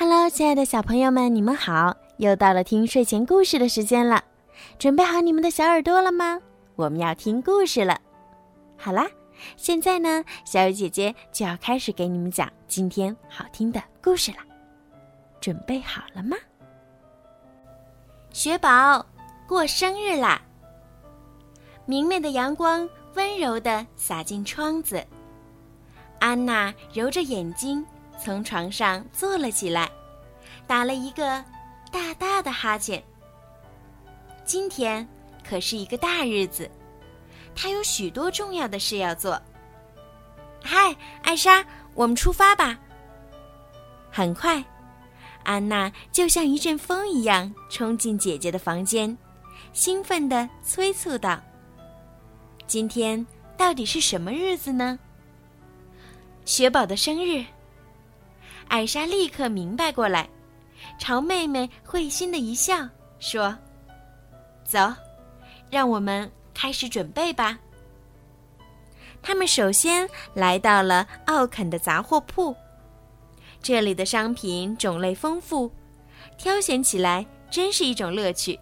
Hello，亲爱的小朋友们，你们好！又到了听睡前故事的时间了，准备好你们的小耳朵了吗？我们要听故事了。好啦，现在呢，小雨姐姐就要开始给你们讲今天好听的故事了。准备好了吗？雪宝过生日啦！明媚的阳光温柔地洒进窗子，安娜揉着眼睛。从床上坐了起来，打了一个大大的哈欠。今天可是一个大日子，他有许多重要的事要做。嗨，艾莎，我们出发吧！很快，安娜就像一阵风一样冲进姐姐的房间，兴奋地催促道：“今天到底是什么日子呢？”雪宝的生日。艾莎立刻明白过来，朝妹妹会心的一笑，说：“走，让我们开始准备吧。”他们首先来到了奥肯的杂货铺，这里的商品种类丰富，挑选起来真是一种乐趣。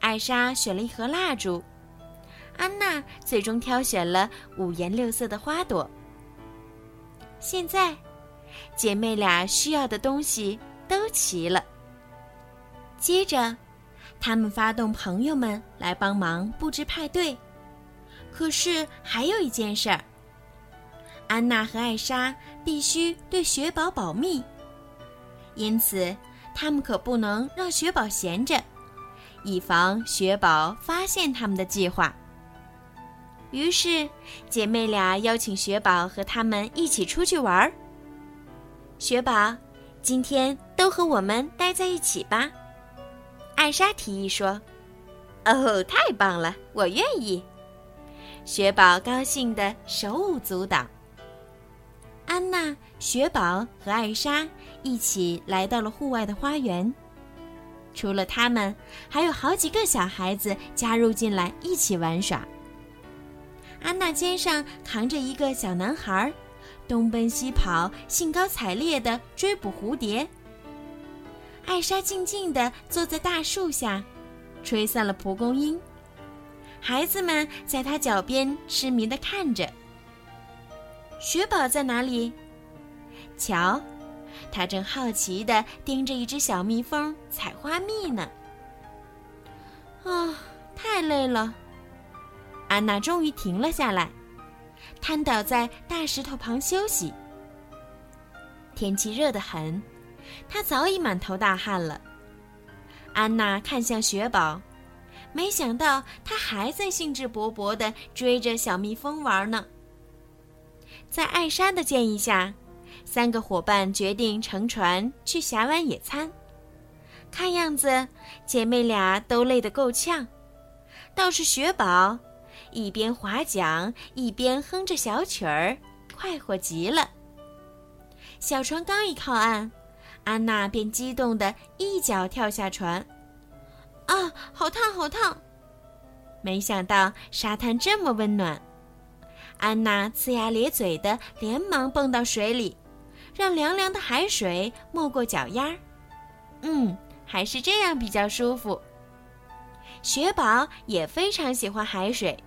艾莎选了一盒蜡烛，安娜最终挑选了五颜六色的花朵。现在。姐妹俩需要的东西都齐了。接着，他们发动朋友们来帮忙布置派对。可是还有一件事儿，安娜和艾莎必须对雪宝保密，因此他们可不能让雪宝闲着，以防雪宝发现他们的计划。于是，姐妹俩邀请雪宝和他们一起出去玩儿。雪宝，今天都和我们待在一起吧。艾莎提议说：“哦，太棒了，我愿意。”雪宝高兴的手舞足蹈。安娜、雪宝和艾莎一起来到了户外的花园。除了他们，还有好几个小孩子加入进来一起玩耍。安娜肩上扛着一个小男孩。东奔西跑，兴高采烈地追捕蝴蝶。艾莎静静地坐在大树下，吹散了蒲公英。孩子们在她脚边痴迷地看着。雪宝在哪里？瞧，他正好奇地盯着一只小蜜蜂采花蜜呢。啊，太累了！安娜终于停了下来。瘫倒在大石头旁休息。天气热得很，他早已满头大汗了。安娜看向雪宝，没想到他还在兴致勃勃地追着小蜜蜂玩呢。在艾莎的建议下，三个伙伴决定乘船去峡湾野餐。看样子，姐妹俩都累得够呛，倒是雪宝。一边划桨，一边哼着小曲儿，快活极了。小船刚一靠岸，安娜便激动地一脚跳下船。啊，好烫，好烫！没想到沙滩这么温暖，安娜呲牙咧嘴的连忙蹦到水里，让凉凉的海水没过脚丫儿。嗯，还是这样比较舒服。雪宝也非常喜欢海水。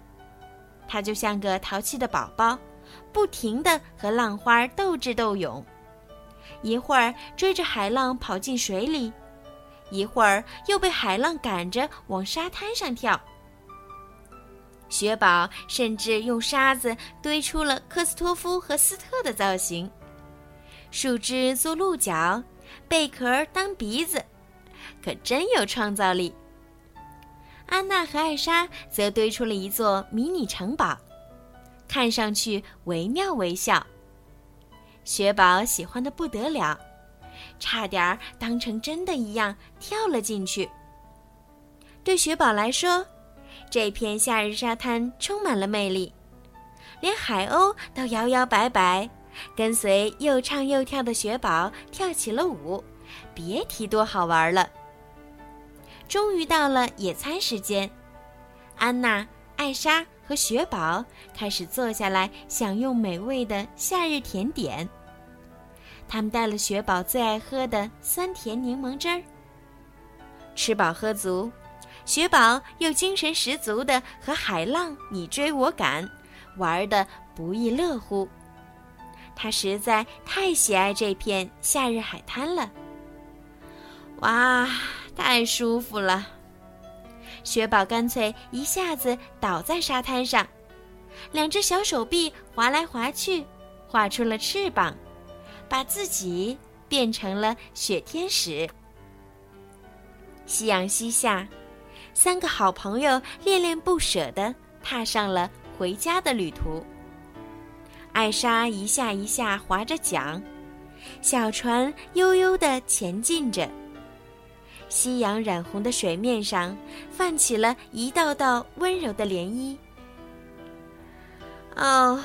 他就像个淘气的宝宝，不停地和浪花斗智斗勇，一会儿追着海浪跑进水里，一会儿又被海浪赶着往沙滩上跳。雪宝甚至用沙子堆出了科斯托夫和斯特的造型，树枝做鹿角，贝壳当鼻子，可真有创造力。安娜和艾莎则堆出了一座迷你城堡，看上去惟妙惟肖。雪宝喜欢的不得了，差点当成真的一样跳了进去。对雪宝来说，这片夏日沙滩充满了魅力，连海鸥都摇摇摆摆，跟随又唱又跳的雪宝跳起了舞，别提多好玩了。终于到了野餐时间，安娜、艾莎和雪宝开始坐下来享用美味的夏日甜点。他们带了雪宝最爱喝的酸甜柠檬汁儿。吃饱喝足，雪宝又精神十足的和海浪你追我赶，玩的不亦乐乎。他实在太喜爱这片夏日海滩了。哇，太舒服了！雪宝干脆一下子倒在沙滩上，两只小手臂划来划去，画出了翅膀，把自己变成了雪天使。夕阳西下，三个好朋友恋恋不舍地踏上了回家的旅途。艾莎一下一下划着桨，小船悠悠地前进着。夕阳染红的水面上，泛起了一道道温柔的涟漪。哦，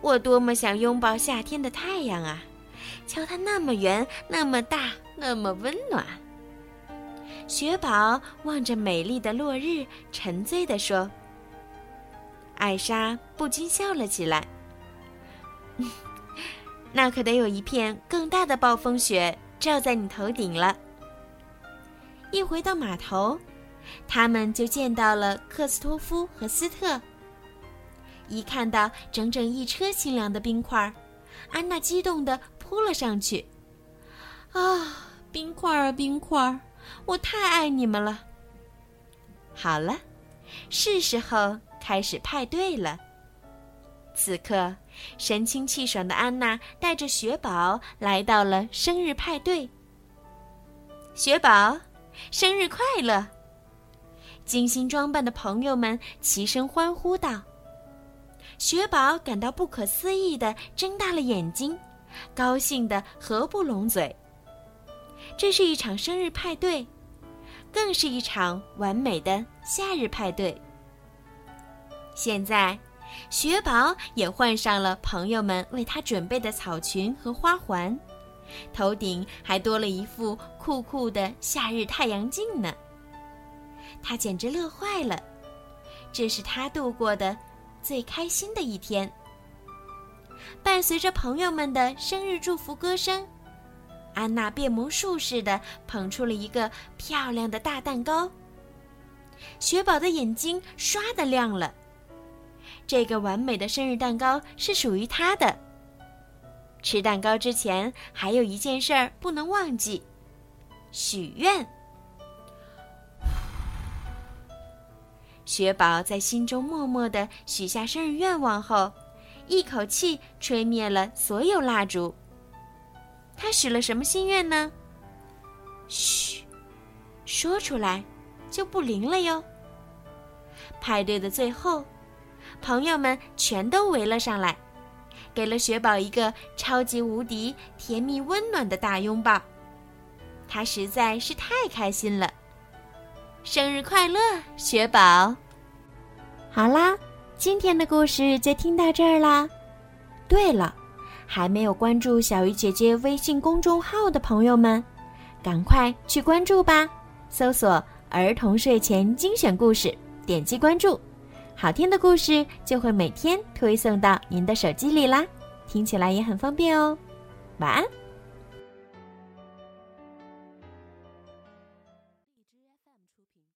我多么想拥抱夏天的太阳啊！瞧它那么圆，那么大，那么温暖。雪宝望着美丽的落日，沉醉地说：“艾莎不禁笑了起来。那可得有一片更大的暴风雪罩在你头顶了。”一回到码头，他们就见到了克斯托夫和斯特。一看到整整一车清凉的冰块，安娜激动地扑了上去。啊，冰块儿，冰块儿，我太爱你们了！好了，是时候开始派对了。此刻，神清气爽的安娜带着雪宝来到了生日派对。雪宝。生日快乐！精心装扮的朋友们齐声欢呼道。雪宝感到不可思议的睁大了眼睛，高兴的合不拢嘴。这是一场生日派对，更是一场完美的夏日派对。现在，雪宝也换上了朋友们为他准备的草裙和花环。头顶还多了一副酷酷的夏日太阳镜呢，他简直乐坏了。这是他度过的最开心的一天。伴随着朋友们的生日祝福歌声，安娜变魔术似的捧出了一个漂亮的大蛋糕。雪宝的眼睛唰的亮了，这个完美的生日蛋糕是属于他的。吃蛋糕之前，还有一件事儿不能忘记：许愿。雪宝在心中默默的许下生日愿望后，一口气吹灭了所有蜡烛。他许了什么心愿呢？嘘，说出来就不灵了哟。派对的最后，朋友们全都围了上来。给了雪宝一个超级无敌甜蜜温暖的大拥抱，他实在是太开心了。生日快乐，雪宝！好啦，今天的故事就听到这儿啦。对了，还没有关注小鱼姐姐微信公众号的朋友们，赶快去关注吧！搜索“儿童睡前精选故事”，点击关注。好听的故事就会每天推送到您的手机里啦，听起来也很方便哦。晚安。